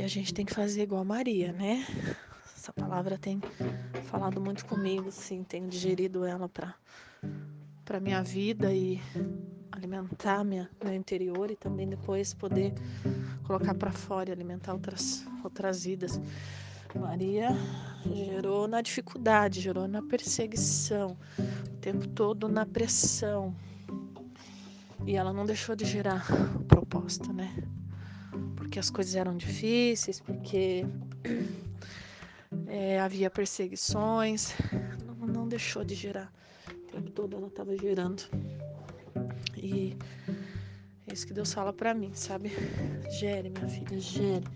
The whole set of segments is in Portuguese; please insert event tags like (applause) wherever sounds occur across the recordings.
E a gente tem que fazer igual a Maria, né? Essa palavra tem falado muito comigo, sim, tenho digerido ela para para minha vida e alimentar minha, meu interior e também depois poder colocar para fora e alimentar outras outras vidas. Maria gerou na dificuldade, gerou na perseguição, o tempo todo na pressão. E ela não deixou de gerar proposta, né? Porque as coisas eram difíceis, porque é, (clears throat) havia perseguições, não, não deixou de gerar. O tempo todo ela estava gerando. E é isso que Deus fala para mim, sabe? Gere, minha filha, gere.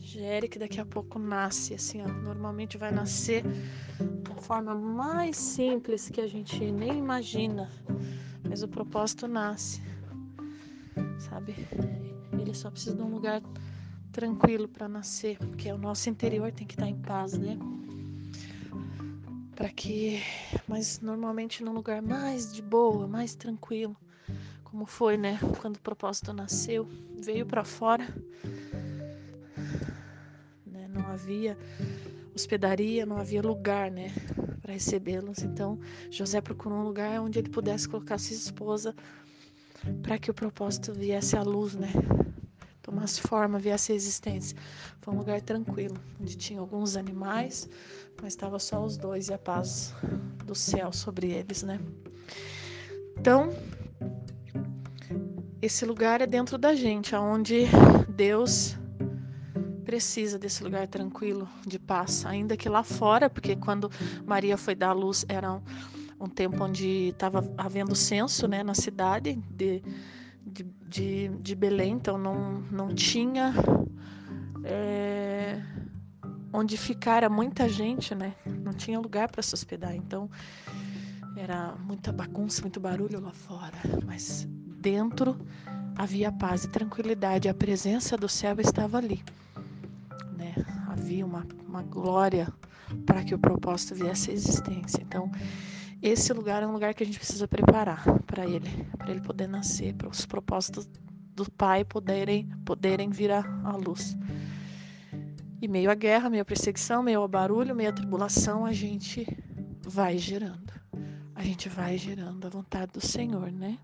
Gere que daqui a pouco nasce, assim, ó. Normalmente vai nascer da forma mais simples que a gente nem imagina. Mas o propósito nasce, sabe? Ele só precisa de um lugar tranquilo para nascer, porque o nosso interior tem que estar em paz, né? Para que, mas normalmente num lugar mais de boa, mais tranquilo como foi, né? Quando o propósito nasceu, veio para fora, né? Não havia hospedaria, não havia lugar, né, para recebê-los. Então, José procurou um lugar onde ele pudesse colocar sua esposa para que o propósito viesse à luz, né? Tomasse forma, viesse à existência. Foi um lugar tranquilo, onde tinha alguns animais, mas estava só os dois e a paz do céu sobre eles, né? Então, esse lugar é dentro da gente, aonde Deus precisa desse lugar tranquilo, de paz, ainda que lá fora, porque quando Maria foi dar à luz era um, um tempo onde estava havendo censo, né, na cidade de, de, de, de, Belém, então não, não tinha é, onde ficar, era muita gente, né, não tinha lugar para se hospedar, então era muita bagunça, muito barulho lá fora, mas dentro havia paz e tranquilidade, a presença do céu estava ali. Né? Havia uma, uma glória para que o propósito viesse à existência. Então, esse lugar é um lugar que a gente precisa preparar para ele, para ele poder nascer, para os propósitos do Pai poderem, poderem vir à, luz. E meio à guerra, meio à perseguição, meio ao barulho, meio à tribulação, a gente vai gerando. A gente vai gerando a vontade do Senhor, né?